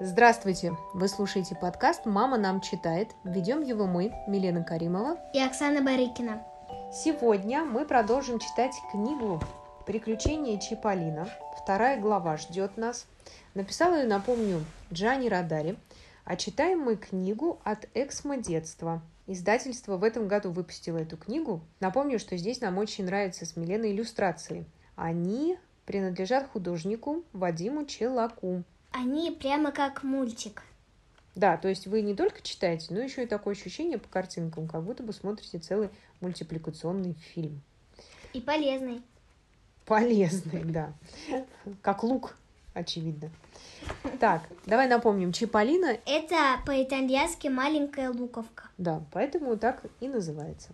Здравствуйте! Вы слушаете подкаст «Мама нам читает». Ведем его мы, Милена Каримова и Оксана Барыкина. Сегодня мы продолжим читать книгу «Приключения Чиполлино». Вторая глава ждет нас. Написала ее, напомню, Джани Радари. А читаем мы книгу от Эксмо детства. Издательство в этом году выпустило эту книгу. Напомню, что здесь нам очень нравятся с Миленой иллюстрации. Они принадлежат художнику Вадиму Челаку. Они прямо как мультик. Да, то есть вы не только читаете, но еще и такое ощущение по картинкам, как будто бы смотрите целый мультипликационный фильм. И полезный. Полезный, да. Как лук, очевидно. Так, давай напомним, Чиполлино... Это по-итальянски маленькая луковка. Да, поэтому так и называется.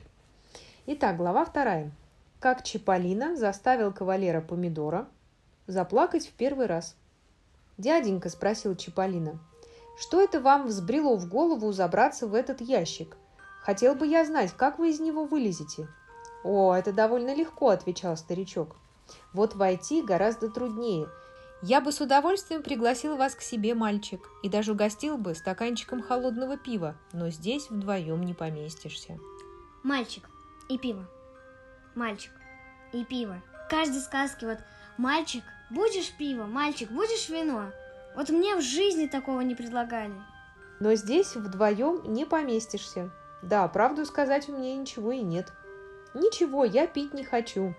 Итак, глава вторая. Как Чиполлино заставил кавалера Помидора заплакать в первый раз. «Дяденька», — спросил Чиполлино, — «что это вам взбрело в голову забраться в этот ящик? Хотел бы я знать, как вы из него вылезете». «О, это довольно легко», — отвечал старичок. «Вот войти гораздо труднее. Я бы с удовольствием пригласил вас к себе, мальчик, и даже угостил бы стаканчиком холодного пива, но здесь вдвоем не поместишься». Мальчик и пиво. Мальчик и пиво. В каждой сказке вот мальчик, будешь пиво, мальчик, будешь вино. Вот мне в жизни такого не предлагали. Но здесь вдвоем не поместишься. Да, правду сказать у меня ничего и нет. Ничего, я пить не хочу.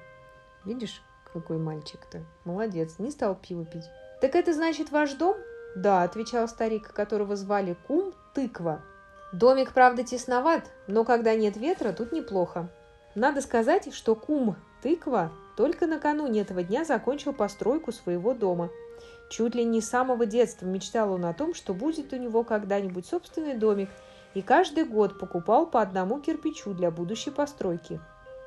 Видишь, какой мальчик-то. Молодец, не стал пиво пить. Так это значит ваш дом? Да, отвечал старик, которого звали Кум Тыква. Домик, правда, тесноват, но когда нет ветра, тут неплохо. Надо сказать, что Кум Тыква только накануне этого дня закончил постройку своего дома. Чуть ли не с самого детства мечтал он о том, что будет у него когда-нибудь собственный домик, и каждый год покупал по одному кирпичу для будущей постройки.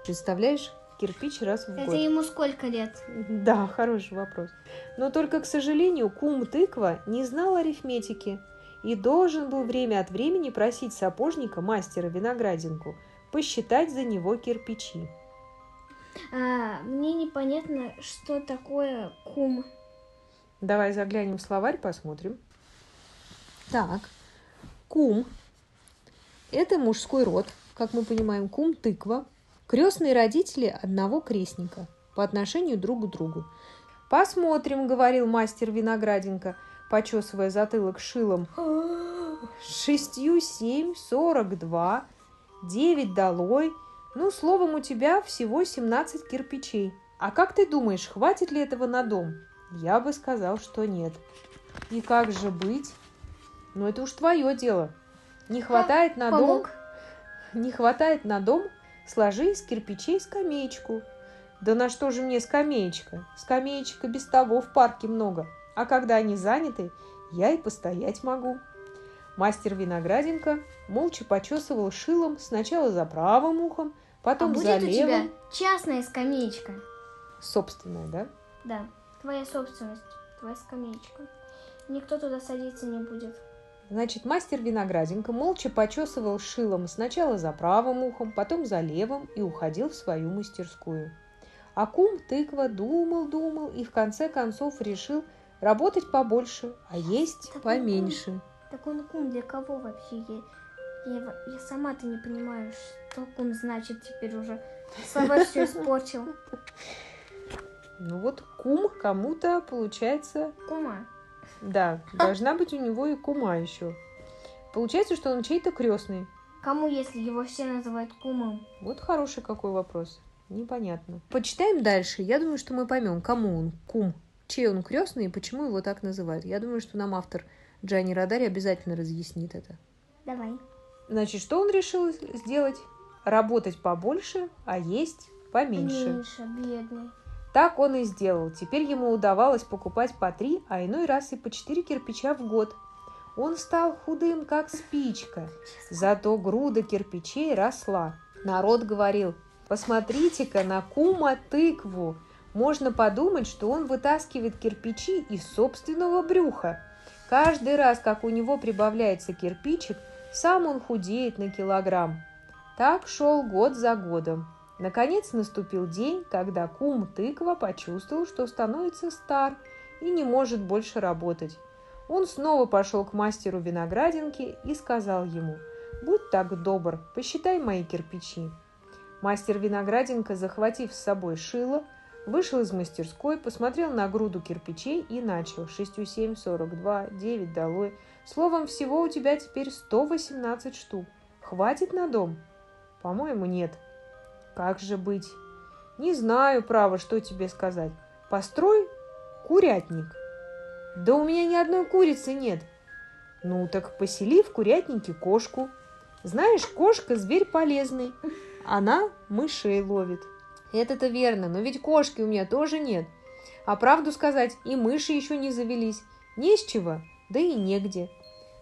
Представляешь, кирпич раз в Это год. ему сколько лет? Да, хороший вопрос. Но только, к сожалению, кум тыква не знал арифметики и должен был время от времени просить сапожника, мастера виноградинку, посчитать за него кирпичи. А, мне непонятно, что такое кум. Давай заглянем в словарь, посмотрим. Так, кум – это мужской род, как мы понимаем, кум – тыква, крестные родители одного крестника по отношению друг к другу. «Посмотрим», – говорил мастер Винограденко, почесывая затылок шилом. «Шестью семь, сорок два, девять долой. Ну, словом, у тебя всего семнадцать кирпичей. А как ты думаешь, хватит ли этого на дом?» Я бы сказал, что нет. И как же быть? Ну, это уж твое дело. Не хватает на дом... Не хватает на дом, сложи из кирпичей скамеечку. Да на что же мне скамеечка? Скамеечек и без того в парке много. А когда они заняты, я и постоять могу. Мастер Винограденко молча почесывал шилом сначала за правым ухом, А потом будет за у тебя частная скамеечка? Собственная, да? Да, твоя собственность, твоя скамеечка. Никто туда садиться не будет. Значит, мастер Винограденко молча почесывал шилом сначала за правым ухом, потом за левым и уходил в свою мастерскую. А кум тыква думал-думал и в конце концов решил работать побольше, а есть Такой поменьше. Так он кум для кого вообще? Я, я, я сама-то не понимаю, что кум значит теперь уже. Слова все испорчил. Ну вот кум кому-то получается, Кума. да, должна быть у него и кума еще. Получается, что он чей-то крестный. Кому, если его все называют кумом? Вот хороший какой вопрос. Непонятно. Почитаем дальше. Я думаю, что мы поймем, кому он кум, чей он крестный и почему его так называют. Я думаю, что нам автор Джани Радари обязательно разъяснит это. Давай. Значит, что он решил сделать? Работать побольше, а есть поменьше. Меньше, бедный. Так он и сделал. Теперь ему удавалось покупать по три, а иной раз и по четыре кирпича в год. Он стал худым, как спичка, зато груда кирпичей росла. Народ говорил, посмотрите-ка на кума тыкву. Можно подумать, что он вытаскивает кирпичи из собственного брюха. Каждый раз, как у него прибавляется кирпичик, сам он худеет на килограмм. Так шел год за годом. Наконец наступил день, когда кум тыква почувствовал, что становится стар и не может больше работать. Он снова пошел к мастеру виноградинки и сказал ему, «Будь так добр, посчитай мои кирпичи». Мастер виноградинка, захватив с собой шило, вышел из мастерской, посмотрел на груду кирпичей и начал. Шестью семь, сорок два, девять долой. Словом, всего у тебя теперь 118 штук. Хватит на дом? По-моему, нет. Как же быть? Не знаю, право, что тебе сказать. Построй курятник. Да у меня ни одной курицы нет. Ну, так посели в курятнике кошку. Знаешь, кошка – зверь полезный. Она мышей ловит. Это-то верно, но ведь кошки у меня тоже нет. А правду сказать, и мыши еще не завелись. Не с чего, да и негде.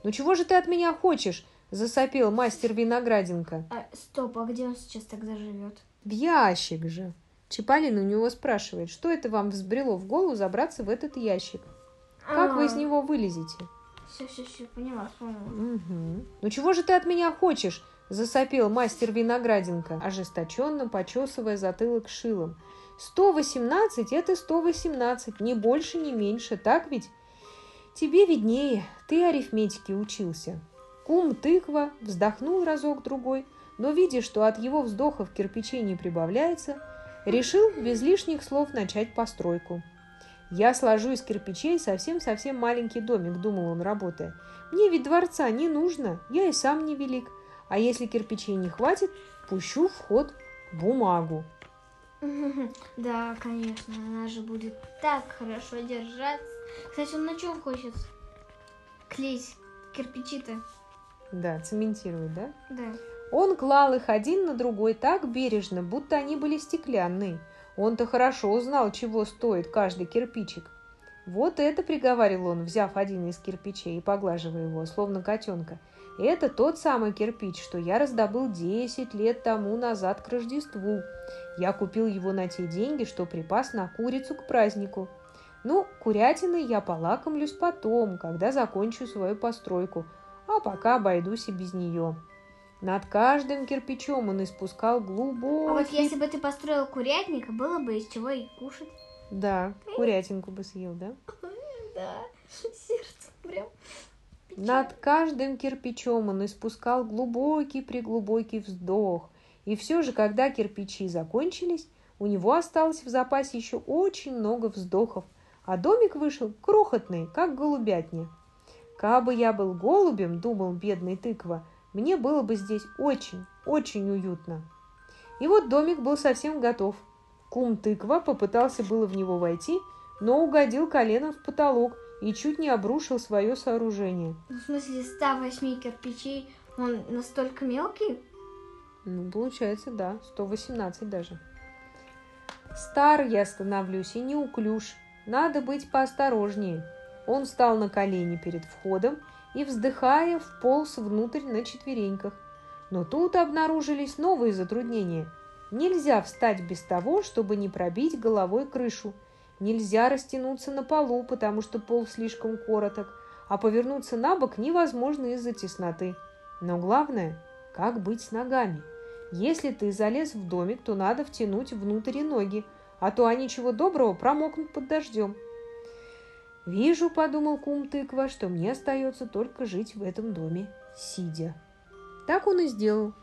Ну чего же ты от меня хочешь? Засопел мастер Винограденко. А, стоп, а где он сейчас тогда живет? В ящик же. Чапалин у него спрашивает, что это вам взбрело в голову забраться в этот ящик? Как вы из А, него вылезете? Все, все, все, поняла, поняла. Угу. Ну чего же ты от меня хочешь? Засопел мастер Винограденко, ожесточенно почесывая затылок шилом. Сто восемнадцать – это сто восемнадцать, ни больше, ни меньше, так ведь? Тебе виднее, ты арифметике учился. Кум тыква вздохнул разок-другой, но, видя, что от его вздохов кирпичей не прибавляется, решил без лишних слов начать постройку. «Я сложу из кирпичей совсем-совсем маленький домик», — думал он, работая. «Мне ведь дворца не нужно, я и сам невелик. А если кирпичей не хватит, пущу в ход бумагу». Да, конечно, она же будет так хорошо держаться. Кстати, он на чем хочет клеить кирпичи-то? Да, цементировать, да? Да. Он клал их один на другой так бережно, будто они были стеклянные. Он-то хорошо знал, чего стоит каждый кирпичик. «Вот это», — приговаривал он, взяв один из кирпичей и поглаживая его, словно котенка, «это тот самый кирпич, что я раздобыл 10 лет тому назад к Рождеству. Я купил его на те деньги, что припас на курицу к празднику. Ну, курятиной я полакомлюсь потом, когда закончу свою постройку, а пока обойдусь и без нее». Над каждым кирпичом он испускал глубокий... А вот если бы ты построил курятник, было бы из чего и кушать. Да, курятинку бы съел, да? Да, сердце прям. Над каждым кирпичом он испускал глубокий-преглубокий вздох. И все же, когда кирпичи закончились, у него осталось в запасе еще очень много вздохов, а домик вышел крохотный, как голубятня. «Кабы я был голубем, — думал бедный тыква, — мне было бы здесь очень, очень уютно». И вот домик был совсем готов. Кум тыква попытался было в него войти, но угодил коленом в потолок и чуть не обрушил свое сооружение. Ну, в смысле, 108 кирпичей, он настолько мелкий? Ну, получается, да, 118 даже. Стар я становлюсь и неуклюж. Надо быть поосторожнее. Он встал на колени перед входом и, вздыхая, вполз внутрь на четвереньках. Но тут обнаружились новые затруднения. Нельзя встать без того, чтобы не пробить головой крышу. Нельзя растянуться на полу, потому что пол слишком короток, а повернуться на бок невозможно из-за тесноты. Но главное, как быть с ногами? Если ты залез в домик, то надо втянуть внутрь ноги, а то они чего доброго промокнут под дождем. «Вижу, — подумал кум тыква, — что мне остается только жить в этом доме, сидя». Так он и сделал.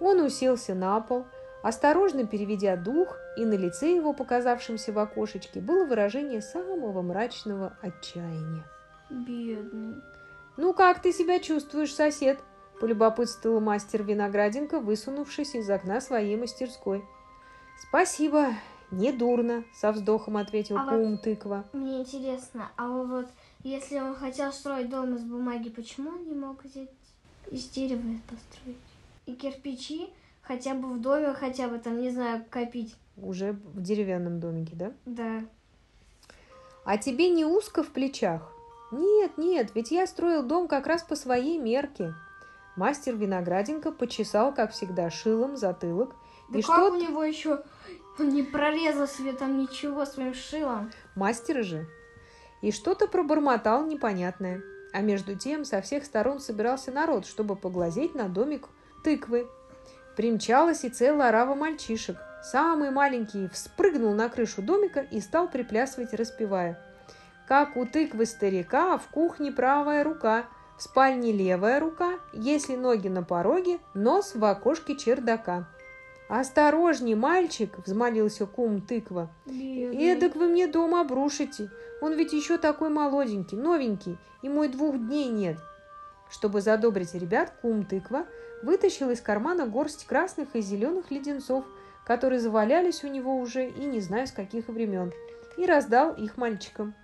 Он уселся на пол, осторожно переведя дух, и на лице его, показавшемся в окошечке, было выражение самого мрачного отчаяния. Бедный. «Ну, как ты себя чувствуешь, сосед?» – полюбопытствовал мастер Винограденко, высунувшись из окна своей мастерской. «Спасибо, не дурно», – со вздохом ответил А вот- кум тыква. Мне интересно, а вот если он хотел строить дом из бумаги, почему он не мог взять из дерева построить? И кирпичи хотя бы в доме, хотя бы там, не знаю, копить. Уже в деревянном домике, да? Да. А тебе не узко в плечах? Нет, нет, ведь я строил дом как раз по своей мерке. Мастер Винограденко почесал, как всегда, шилом затылок. Да и как что у него еще... Он не прорезал себе там ничего своим шилом. Мастера же. И что-то пробормотал непонятное. А между тем со всех сторон собирался народ, чтобы поглазеть на домик тыквы. Примчалась и целая орава мальчишек. Самый маленький вспрыгнул на крышу домика и стал приплясывать, распевая. как у тыквы старика в кухне правая рука, в спальне левая рука, если ноги на пороге, нос в окошке чердака. «Осторожней, мальчик!» – взмолился кум тыква. «Эдак вы мне дом обрушите. Он ведь еще такой молоденький, новенький, и мой двух дней нет». Чтобы задобрить ребят, кум тыква вытащил из кармана горсть красных и зеленых леденцов, которые завалялись у него уже и не знаю с каких времен, и раздал их мальчикам.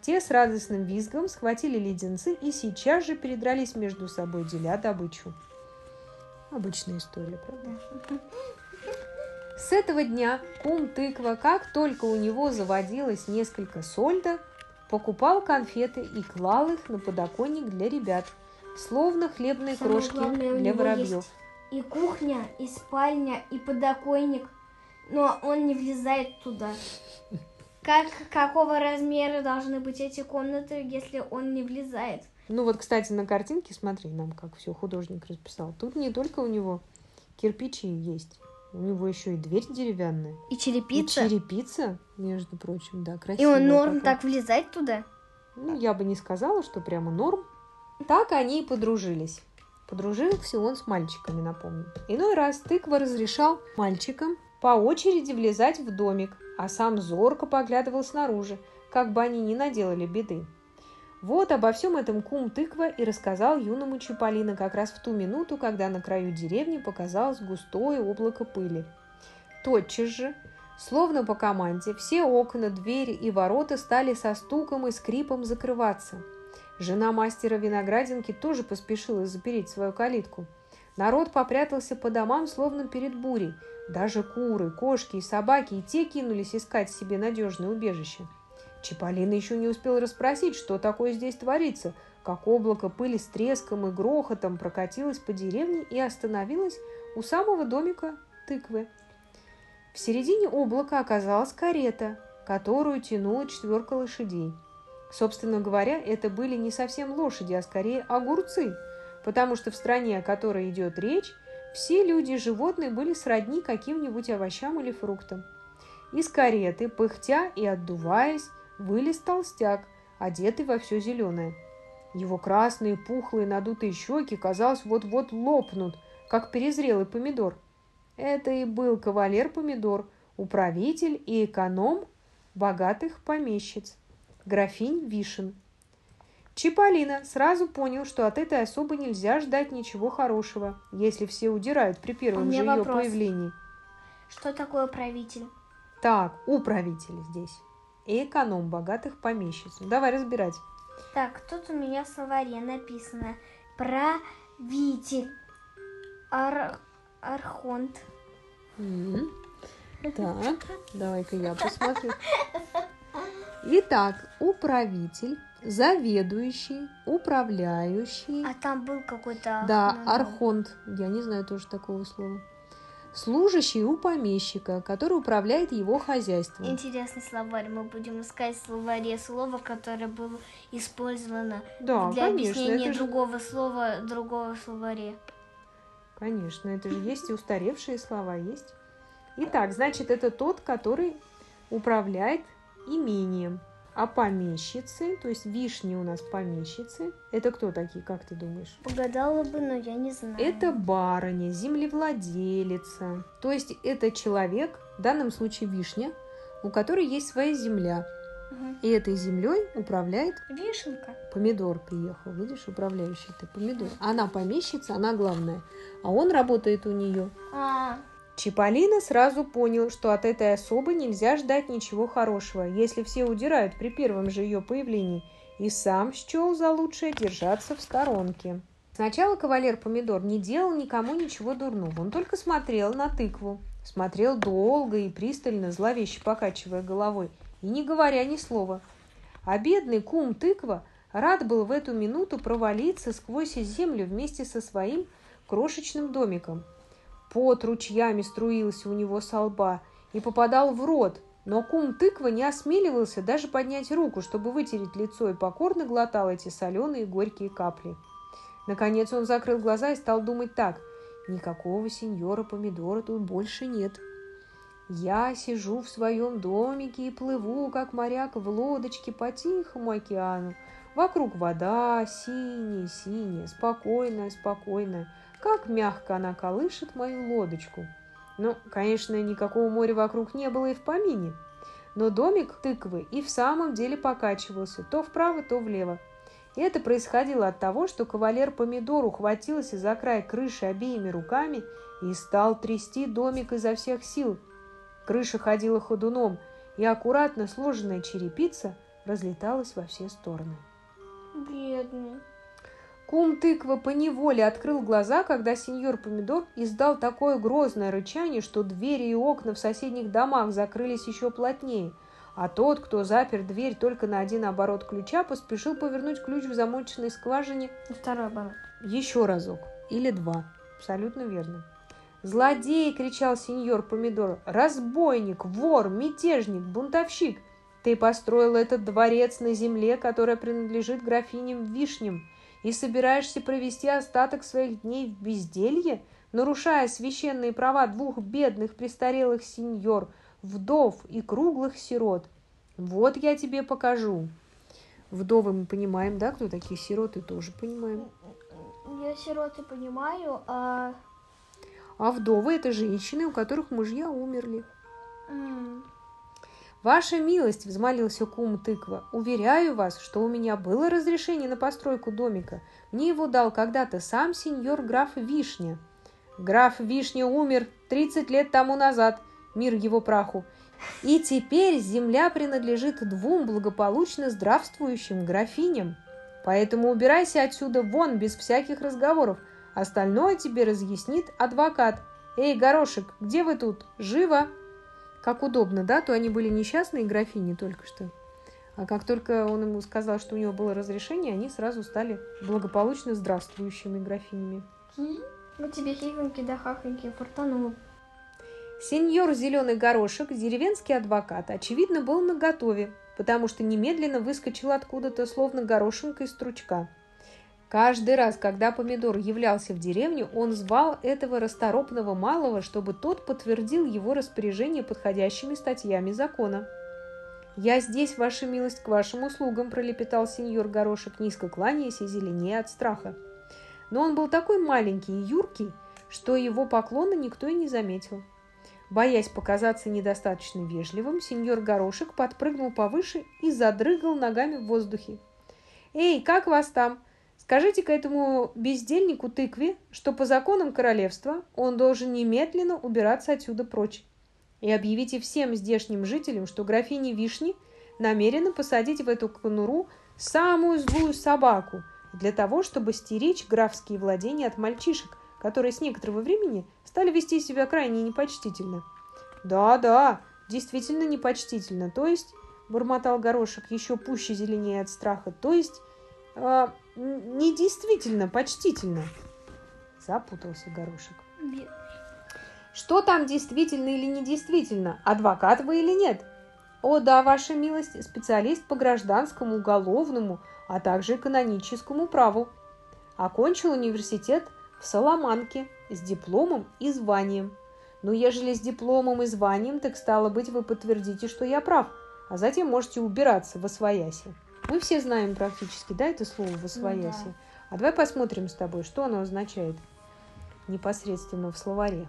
Те с радостным визгом схватили леденцы и сейчас же передрались между собой, деля добычу. Обычная история, правда? С этого дня кум тыква, как только у него заводилось несколько сольда, покупал конфеты и клал их на подоконник для ребят, словно хлебные Самое крошки главное, для воробьев. И кухня, и спальня, и подоконник, но он не влезает туда. Как, какого размера должны быть эти комнаты, если он не влезает? Ну вот, кстати, на картинке, смотри, нам как все художник расписал. Тут не только у него кирпичи есть, у него еще и дверь деревянная. И И черепица? черепица, между прочим, да, И красивая. он норм какая. так влезать туда? Ну, я бы не сказала, что прямо норм. Так они и подружились. Подружился он с мальчиками, напомню. Иной раз тыква разрешал мальчикам по очереди влезать в домик, а сам зорко поглядывал снаружи, как бы они ни наделали беды. Вот обо всем этом кум тыква и рассказал юному Чиполлино как раз в ту минуту, когда на краю деревни показалось густое облако пыли. Тотчас же, словно по команде, все окна, двери и ворота стали со стуком и скрипом закрываться. Жена мастера виноградинки тоже поспешила запереть свою калитку. Народ попрятался по домам, словно перед бурей. Даже куры, кошки и собаки и те кинулись искать себе надежное убежище. Чиполлино еще не успел расспросить, что такое здесь творится, как облако пыли с треском и грохотом прокатилось по деревне и остановилось у самого домика тыквы. В середине облака оказалась карета, которую тянула четверка лошадей. Собственно говоря, это были не совсем лошади, а скорее огурцы, потому что в стране, о которой идет речь, все люди и животные были сродни каким-нибудь овощам или фруктам. Из кареты, пыхтя и отдуваясь, вылез толстяк, одетый во все зеленое. Его красные, пухлые, надутые щеки, казалось, вот-вот лопнут, как перезрелый помидор. Это и был кавалер-помидор, управитель и эконом богатых помещиц, графинь Вишен. Чиполлино сразу понял, что от этой особы нельзя ждать ничего хорошего, если все удирают при первом же ее появлении. Что такое правитель? Так, управитель здесь. И эконом богатых помещиц. Ну, давай разбирать. Так, тут у меня в словаре написано правитель, ар- архонт. М. Так, давай-ка я посмотрю. Итак, управитель, заведующий, управляющий. А там был какой-то... Да, архонт. Я не знаю тоже такого слова. Служащий у помещика, который управляет его хозяйством. Интересный словарь. Мы будем искать в словаре слово, которое было использовано Да, для конечно, объяснения это же, другого слова другого словаре. конечно, это же есть и устаревшие слова есть. Итак, значит, это тот, который управляет имением. А помещицы, то есть вишни у нас помещицы, это кто такие, как ты думаешь? Погадала бы, но я не знаю. Это барыня, землевладелица. То есть это человек, в данном случае вишня, у которой есть своя земля. Мгм. И этой землей управляет Вишенка. помидор приехал. Видишь, управляющий ты помидор. Она помещица, она главная. А он работает у нее. А, Чиполлино сразу понял, что от этой особы нельзя ждать ничего хорошего, если все удирают при первом же ее появлении, и сам счел за лучшее держаться в сторонке. Сначала кавалер Помидор не делал никому ничего дурного, он только смотрел на тыкву. Смотрел долго и пристально, зловеще покачивая головой, и не говоря ни слова. А бедный кум тыква рад был в эту минуту провалиться сквозь землю вместе со своим крошечным домиком. Пот ручьями струился у него со лба и попадал в рот, но кум тыква не осмеливался даже поднять руку, чтобы вытереть лицо, и покорно глотал эти соленые горькие капли. Наконец он закрыл глаза и стал думать так. Никакого сеньора помидора тут больше нет. Я сижу в своем домике и плыву, как моряк в лодочке по тихому океану. Вокруг вода, синяя, синяя, спокойная, спокойная. Как мягко она колышет мою лодочку. Ну, конечно, никакого моря вокруг не было и в помине. Но домик тыквы и в самом деле покачивался то вправо, то влево. И это происходило от того, что кавалер Помидор ухватился за край крыши обеими руками и стал трясти домик изо всех сил. Крыша ходила ходуном, и аккуратно сложенная черепица разлеталась во все стороны. Бедный. Кум тыква поневоле открыл глаза, когда сеньор Помидор издал такое грозное рычание, что двери и окна в соседних домах закрылись еще плотнее, а тот, кто запер дверь только на один оборот ключа, поспешил повернуть ключ в замоченной скважине Второй оборот. еще разок или два. Абсолютно верно. «Злодей!» — кричал сеньор Помидор. «Разбойник, вор, мятежник, бунтовщик! Ты построил этот дворец на земле, которая принадлежит графиням Вишням, и собираешься провести остаток своих дней в безделье, нарушая священные права двух бедных престарелых сеньор, вдов и круглых сирот. Вот я тебе покажу». Вдовы мы понимаем, да, кто такие сироты, тоже понимаем. Я сироты понимаю, а... А вдовы – это женщины, у которых мужья умерли. м, «Ваша милость!» – взмолился кум тыква. «Уверяю вас, что у меня было разрешение на постройку домика. Мне его дал когда-то сам сеньор граф Вишня. Граф Вишня умер 30 лет тому назад, мир его праху. И теперь земля принадлежит двум благополучно здравствующим графиням. Поэтому убирайся отсюда вон без всяких разговоров. Остальное тебе разъяснит адвокат. Эй, горошек, где вы тут? Живо!» Как удобно, да? То они были несчастные графини только что. А как только он ему сказал, что у него было разрешение, они сразу стали благополучно здравствующими графинями. Вот тебе хихоньки да хахоньки фортануло. Сеньор Зеленый Горошек, деревенский адвокат, очевидно, был наготове, потому что немедленно выскочил откуда-то, словно горошинка из стручка. Каждый раз, когда Помидор являлся в деревню, он звал этого расторопного малого, чтобы тот подтвердил его распоряжение подходящими статьями закона. «Я здесь, ваша милость, к вашим услугам», – пролепетал сеньор Горошек, низко кланяясь и зеленее от страха. Но он был такой маленький и юркий, что его поклона никто и не заметил. Боясь показаться недостаточно вежливым, сеньор Горошек подпрыгнул повыше и задрыгал ногами в воздухе. «Эй, как вас там? Скажите-ка этому бездельнику тыкве, что по законам королевства он должен немедленно убираться отсюда прочь. И объявите всем здешним жителям, что графиня Вишни намерена посадить в эту конуру самую злую собаку для того, чтобы стеречь графские владения от мальчишек, которые с некоторого времени стали вести себя крайне непочтительно. «Да, да, действительно непочтительно, то есть...» – бормотал горошек еще пуще зеленее от страха. «То есть...» н- не действительно почтительно. Запутался горошек. Бедный. Что там действительно или недействительно? Адвокат вы или нет? О, да, ваша милость, специалист по гражданскому, уголовному, а также каноническому праву. Окончил университет в Соломанке с дипломом и званием. Ну, ежели с дипломом и званием, так стало быть, вы подтвердите, что я прав, а затем можете убираться во свояси. Мы все знаем практически, да, это слово во свояси. да. А давай посмотрим с тобой, что оно означает непосредственно в словаре.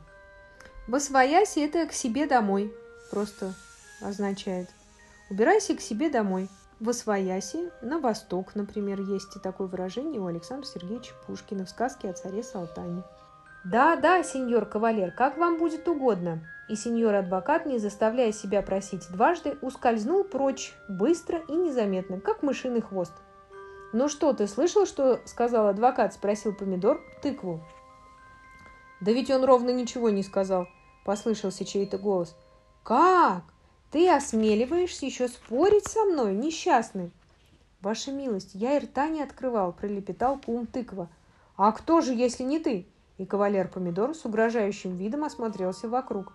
Восвояси – это к себе домой, просто означает. Убирайся к себе домой. Восвояси на восток, например, есть и такое выражение у Александра Сергеевича Пушкина в сказке о царе Салтане. «Да, да, сеньор кавалер, как вам будет угодно». И сеньор-адвокат, не заставляя себя просить дважды, ускользнул прочь, быстро и незаметно, как мышиный хвост. «Ну что, ты слышал, что сказал адвокат?» – спросил помидор тыкву. «Да ведь он ровно ничего не сказал», – послышался чей-то голос. «Как? Ты осмеливаешься еще спорить со мной, несчастный?» «Ваша милость, я и рта не открывал», – пролепетал кум тыква. «А кто же, если не ты?» И кавалер помидор с угрожающим видом осмотрелся вокруг.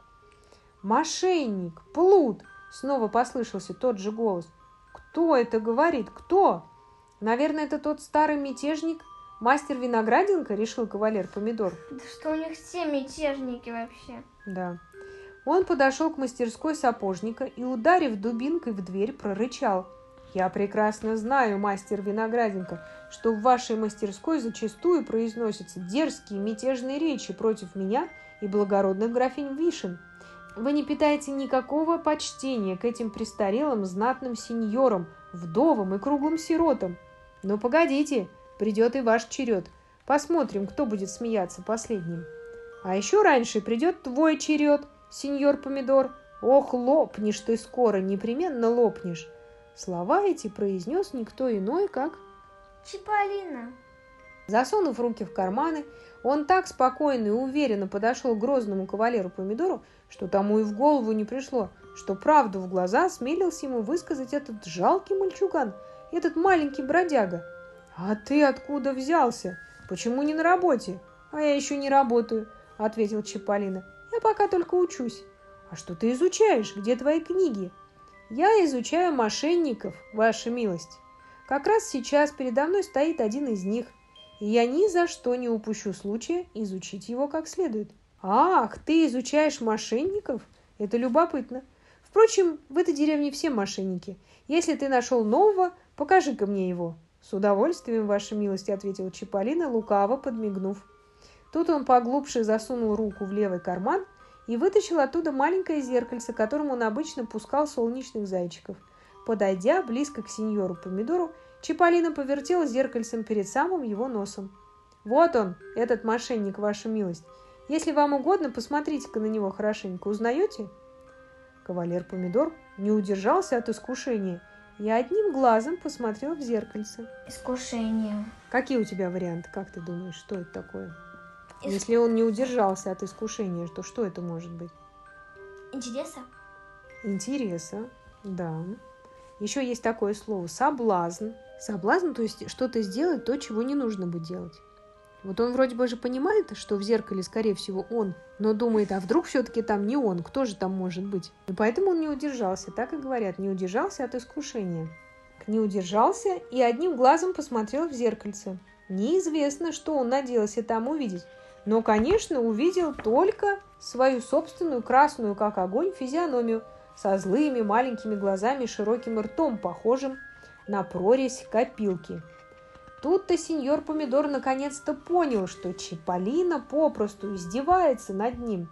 «Мошенник! Плут!» – снова послышался тот же голос. «Кто это говорит? Кто?» «Наверное, это тот старый мятежник, мастер Виноградинка?» – решил кавалер помидор. Да что у них все мятежники вообще? Да. Он подошел к мастерской сапожника и, ударив дубинкой в дверь, прорычал. «Я прекрасно знаю, мастер Винограденко, что в вашей мастерской зачастую произносятся дерзкие мятежные речи против меня и благородных графинь Вишен. Вы не питаете никакого почтения к этим престарелым знатным сеньорам, вдовам и круглым сиротам. Но погодите, придет и ваш черед. Посмотрим, кто будет смеяться последним. А еще раньше придет твой черед, сеньор Помидор. Ох, лопнешь ты скоро, непременно лопнешь. Слова эти произнес никто иной, как... Чиполлино. Засунув руки в карманы, он так спокойно и уверенно подошел к грозному кавалеру Помидору, что тому и в голову не пришло, что правду в глаза смелился ему высказать этот жалкий мальчуган, этот маленький бродяга. «А ты откуда взялся? Почему не на работе?» «А я еще не работаю», — ответил Чиполлино. «Я пока только учусь». «А что ты изучаешь? Где твои книги?» «Я изучаю мошенников, ваша милость. Как раз сейчас передо мной стоит один из них, я ни за что не упущу случая изучить его как следует». «Ах, ты изучаешь мошенников? Это любопытно. Впрочем, в этой деревне все мошенники. Если ты нашел нового, покажи-ка мне его». «С удовольствием, ваша милость», — ответил Чиполлино, лукаво подмигнув. Тут он поглубже засунул руку в левый карман и вытащил оттуда маленькое зеркальце, которым он обычно пускал солнечных зайчиков. Подойдя близко к сеньору Помидору, Чиполлино повертел зеркальцем перед самым его носом. «Вот он, этот мошенник, ваша милость. Если вам угодно, посмотрите-ка на него хорошенько. Узнаете?» Кавалер Помидор не удержался от искушения – я одним глазом посмотрел в зеркальце. Искушение. Какие у тебя варианты? Как ты думаешь, что это такое? Иск... Если он не удержался от искушения, то что это может быть? Интереса. Интереса, да. Еще есть такое слово соблазн. Соблазн, то есть что-то сделать, то, чего не нужно бы делать. Вот он вроде бы же понимает, что в зеркале, скорее всего, он, но думает, а вдруг все-таки там не он, кто же там может быть? И поэтому он не удержался, так и говорят, не удержался от искушения. Не удержался и одним глазом посмотрел в зеркальце. Неизвестно, что он надеялся там увидеть, но, конечно, увидел только свою собственную красную, как огонь, физиономию со злыми маленькими глазами широким ртом, похожим на прорезь копилки – Тут-то сеньор Помидор наконец-то понял, что Чиполлино попросту издевается над ним.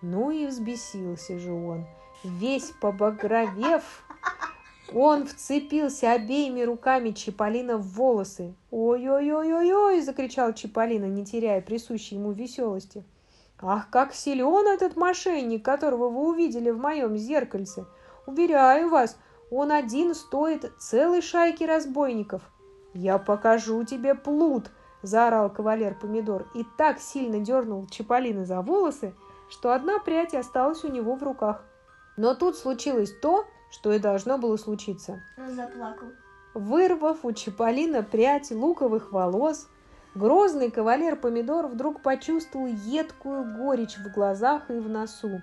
Ну и взбесился же он. Весь побагровев, он вцепился обеими руками Чиполлино в волосы. «Ой-ой-ой-ой-ой!» – закричал Чиполлино, не теряя присущей ему веселости. «Ах, как силен этот мошенник, которого вы увидели в моем зеркальце! Уверяю вас, он один стоит целой шайки разбойников. «Я покажу тебе плут!» – заорал кавалер Помидор и так сильно дернул Чаполина за волосы, что одна прядь осталась у него в руках. Но тут случилось то, что и должно было случиться. Он заплакал. Вырвав у Чаполина прядь луковых волос, грозный кавалер Помидор вдруг почувствовал едкую горечь в глазах и в носу.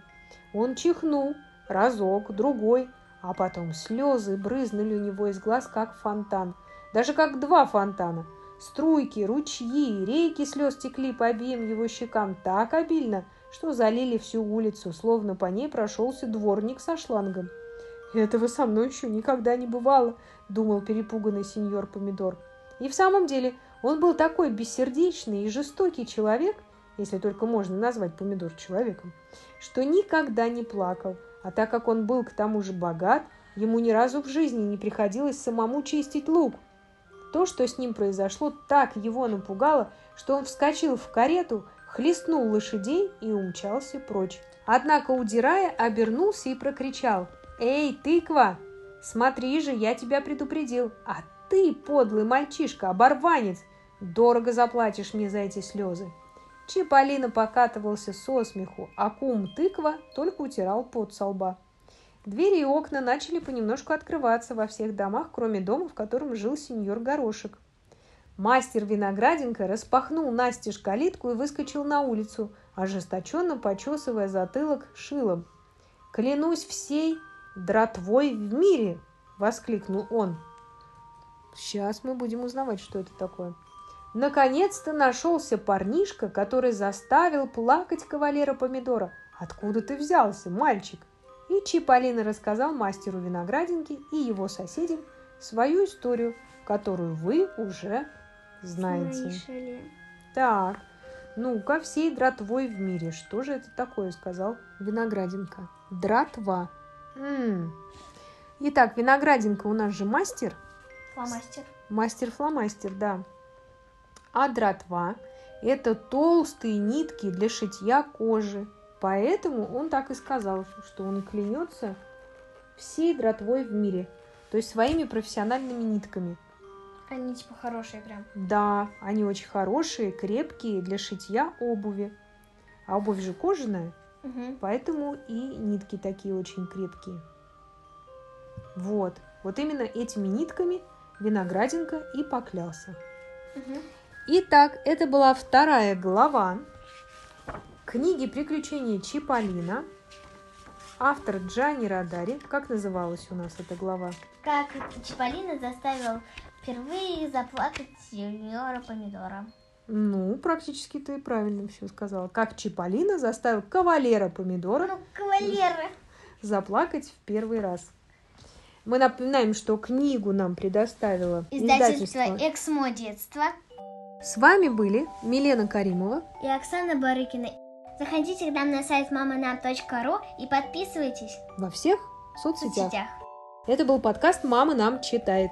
Он чихнул разок, другой, а потом слезы брызнули у него из глаз, как фонтан – даже как два фонтана. Струйки, ручьи, реки слез текли по обеим его щекам так обильно, что залили всю улицу, словно по ней прошелся дворник со шлангом. «Этого со мной еще никогда не бывало», — думал перепуганный сеньор Помидор. И в самом деле он был такой бессердечный и жестокий человек, если только можно назвать Помидор человеком, что никогда не плакал, а так как он был к тому же богат, ему ни разу в жизни не приходилось самому чистить лук – то, что с ним произошло, так его напугало, что он вскочил в карету, хлестнул лошадей и умчался прочь. Однако, удирая, обернулся и прокричал «Эй, тыква! Смотри же, я тебя предупредил! А ты, подлый мальчишка, оборванец! Дорого заплатишь мне за эти слезы!» Чиполлино покатывался со смеху, а кум тыква только утирал пот со лба. Двери и окна начали понемножку открываться во всех домах, кроме дома, в котором жил сеньор Горошек. Мастер Винограденко распахнул настежь калитку и выскочил на улицу, ожесточенно почесывая затылок шилом. «Клянусь всей дратвой в мире!» – воскликнул он. Сейчас мы будем узнавать, что это такое. Наконец-то нашелся парнишка, который заставил плакать кавалера Помидора – Откуда ты взялся, мальчик? И Чиполлино рассказал мастеру виноградинки и его соседям свою историю, которую вы уже знаете. Слышали. Так, ну-ка, всей дратвой в мире. Что же это такое, сказал Виноградинка. Дратва. М. Итак, Виноградинка у нас же мастер. Фломастер. Мастер-фломастер, да. А дратва – это толстые нитки для шитья кожи. Поэтому он так и сказал, что он клянется всей дратвой в мире, то есть своими профессиональными нитками. Они типа хорошие прям. Да, они очень хорошие, крепкие для шитья обуви. А обувь же кожаная, Угу. поэтому и нитки такие очень крепкие. Вот, вот именно этими нитками Виноградинка и поклялся. Итак, это была вторая глава книги «Приключения Чиполлино». Автор Джани Радари. Как называлась у нас эта глава? Как Чиполлино заставил впервые заплакать сеньора Помидора. Ну, практически ты правильно все сказала. Как Чиполлино заставил кавалера Помидора Ну, кавалера. заплакать в первый раз. Мы напоминаем, что книгу нам предоставило Издательство издательство. «Эксмо детство» С вами были Милена Каримова. и Оксана Барыкина. Заходите к нам на сайт маманам.ру и подписывайтесь во всех соцсетях. соцсетях. Это был подкаст «Мама нам читает».